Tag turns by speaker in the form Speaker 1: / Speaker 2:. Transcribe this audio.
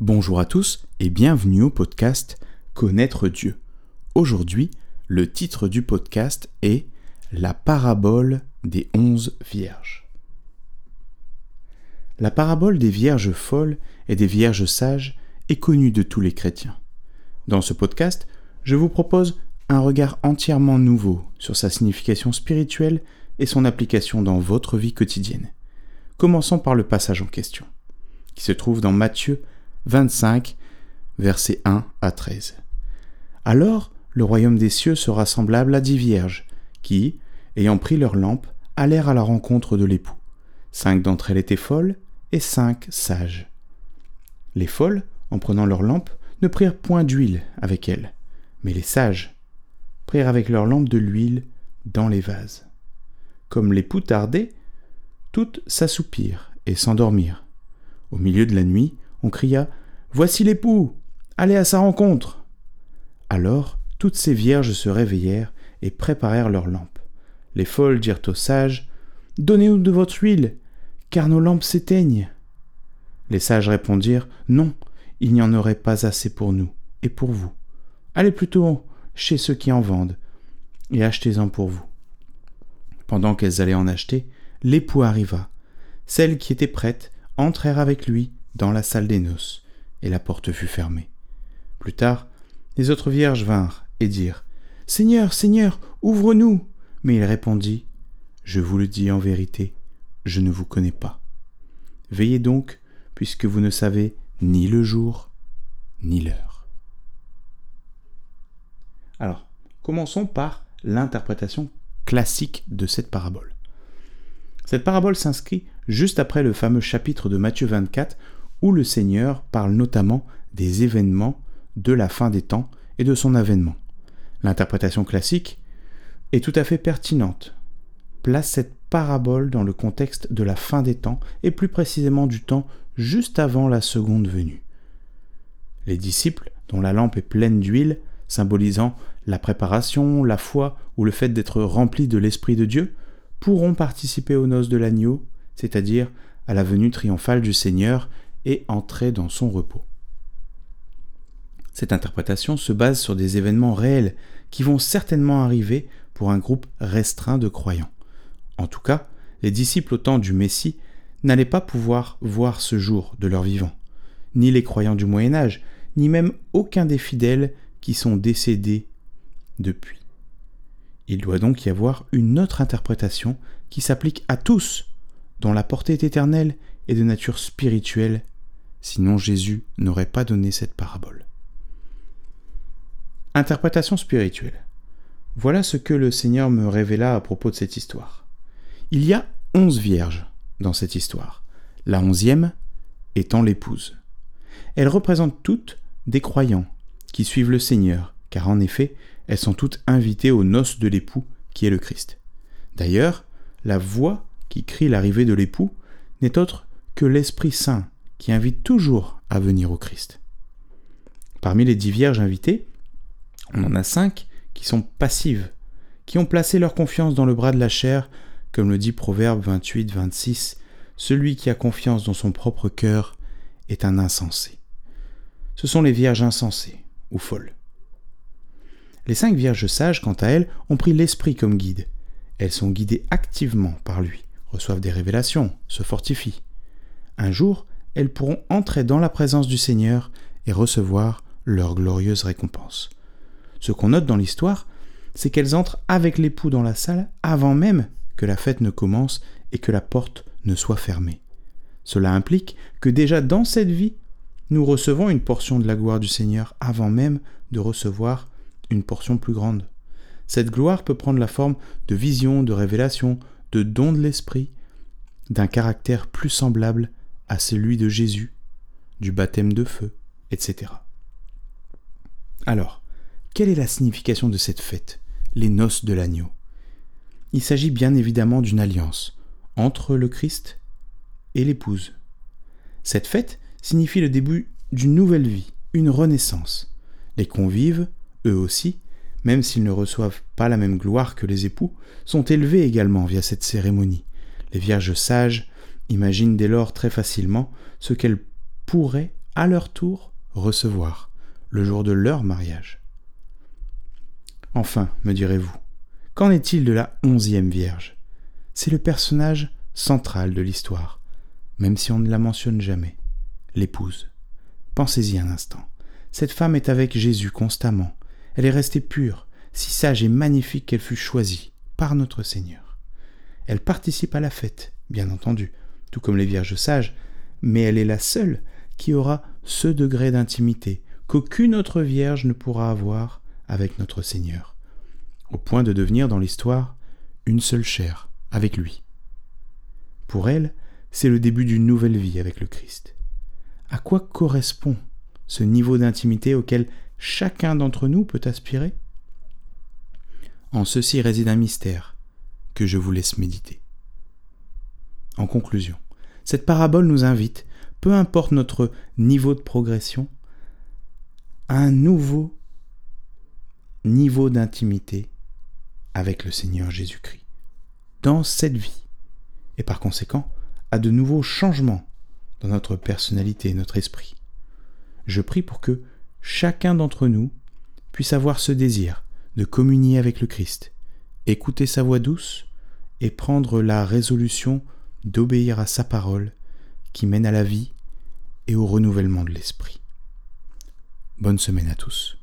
Speaker 1: Bonjour à tous et bienvenue au podcast Connaître Dieu. Aujourd'hui, le titre du podcast est La parabole des onze vierges. La parabole des vierges folles et des vierges sages est connue de tous les chrétiens. Dans ce podcast, je vous propose un regard entièrement nouveau sur sa signification spirituelle et son application dans votre vie quotidienne. Commençons par le passage en question, qui se trouve dans Matthieu 25, versets 1 à 13. Alors le royaume des cieux sera semblable à dix vierges, qui, ayant pris leurs lampes, allèrent à la rencontre de l'époux. Cinq d'entre elles étaient folles, et cinq sages. Les folles, en prenant leurs lampes, ne prirent point d'huile avec elles, mais les sages prirent avec leurs lampes de l'huile dans les vases. Comme l'époux tardait, toutes s'assoupirent et s'endormirent. Au milieu de la nuit, on cria Voici l'époux Allez à sa rencontre Alors toutes ces vierges se réveillèrent et préparèrent leurs lampes. Les folles dirent aux sages Donnez-nous de votre huile, car nos lampes s'éteignent. Les sages répondirent Non, il n'y en aurait pas assez pour nous et pour vous. Allez plutôt chez ceux qui en vendent et achetez-en pour vous. Pendant qu'elles allaient en acheter, l'époux arriva. Celles qui étaient prêtes entrèrent avec lui dans la salle des noces, et la porte fut fermée. Plus tard, les autres vierges vinrent et dirent Seigneur, Seigneur, ouvre-nous. Mais il répondit Je vous le dis en vérité, je ne vous connais pas. Veillez donc, puisque vous ne savez ni le jour ni l'heure. Alors, commençons par l'interprétation classique de cette parabole. Cette parabole s'inscrit juste après le fameux chapitre de Matthieu 24 où le Seigneur parle notamment des événements de la fin des temps et de son avènement. L'interprétation classique est tout à fait pertinente. Place cette parabole dans le contexte de la fin des temps et plus précisément du temps juste avant la seconde venue. Les disciples, dont la lampe est pleine d'huile, symbolisant la préparation, la foi ou le fait d'être remplis de l'Esprit de Dieu, pourront participer aux noces de l'agneau, c'est-à-dire à la venue triomphale du Seigneur et entrer dans son repos. Cette interprétation se base sur des événements réels qui vont certainement arriver pour un groupe restreint de croyants. En tout cas, les disciples au temps du Messie n'allaient pas pouvoir voir ce jour de leur vivant, ni les croyants du Moyen Âge, ni même aucun des fidèles qui sont décédés depuis. Il doit donc y avoir une autre interprétation qui s'applique à tous, dont la portée est éternelle et de nature spirituelle, sinon Jésus n'aurait pas donné cette parabole. Interprétation spirituelle. Voilà ce que le Seigneur me révéla à propos de cette histoire. Il y a onze vierges dans cette histoire, la onzième étant l'épouse. Elles représentent toutes des croyants qui suivent le Seigneur, car en effet, elles sont toutes invitées aux noces de l'époux qui est le Christ. D'ailleurs, la voix qui crie l'arrivée de l'époux n'est autre que l'Esprit Saint qui invite toujours à venir au Christ. Parmi les dix vierges invitées, on en a cinq qui sont passives, qui ont placé leur confiance dans le bras de la chair, comme le dit Proverbe 28-26, celui qui a confiance dans son propre cœur est un insensé. Ce sont les vierges insensées ou folles. Les cinq vierges sages, quant à elles, ont pris l'Esprit comme guide. Elles sont guidées activement par lui, reçoivent des révélations, se fortifient. Un jour, elles pourront entrer dans la présence du Seigneur et recevoir leur glorieuse récompense. Ce qu'on note dans l'histoire, c'est qu'elles entrent avec l'époux dans la salle avant même que la fête ne commence et que la porte ne soit fermée. Cela implique que déjà dans cette vie, nous recevons une portion de la gloire du Seigneur avant même de recevoir une portion plus grande. Cette gloire peut prendre la forme de vision, de révélation, de don de l'Esprit, d'un caractère plus semblable celui de Jésus, du baptême de feu, etc. Alors, quelle est la signification de cette fête, les noces de l'agneau? Il s'agit bien évidemment d'une alliance entre le Christ et l'épouse. Cette fête signifie le début d'une nouvelle vie, une renaissance. Les convives, eux aussi, même s'ils ne reçoivent pas la même gloire que les époux, sont élevés également via cette cérémonie. Les vierges sages imaginent dès lors très facilement ce qu'elles pourraient à leur tour recevoir le jour de leur mariage. Enfin, me direz-vous, qu'en est-il de la onzième Vierge? C'est le personnage central de l'histoire, même si on ne la mentionne jamais, l'épouse. Pensez-y un instant. Cette femme est avec Jésus constamment. Elle est restée pure, si sage et magnifique qu'elle fut choisie par notre Seigneur. Elle participe à la fête, bien entendu, tout comme les vierges sages, mais elle est la seule qui aura ce degré d'intimité qu'aucune autre vierge ne pourra avoir avec notre Seigneur, au point de devenir dans l'histoire une seule chair avec lui. Pour elle, c'est le début d'une nouvelle vie avec le Christ. À quoi correspond ce niveau d'intimité auquel chacun d'entre nous peut aspirer? En ceci réside un mystère que je vous laisse méditer. En conclusion, cette parabole nous invite, peu importe notre niveau de progression, à un nouveau niveau d'intimité avec le Seigneur Jésus-Christ dans cette vie et par conséquent à de nouveaux changements dans notre personnalité et notre esprit. Je prie pour que chacun d'entre nous puisse avoir ce désir de communier avec le Christ, écouter sa voix douce et prendre la résolution d'obéir à sa parole qui mène à la vie et au renouvellement de l'esprit. Bonne semaine à tous.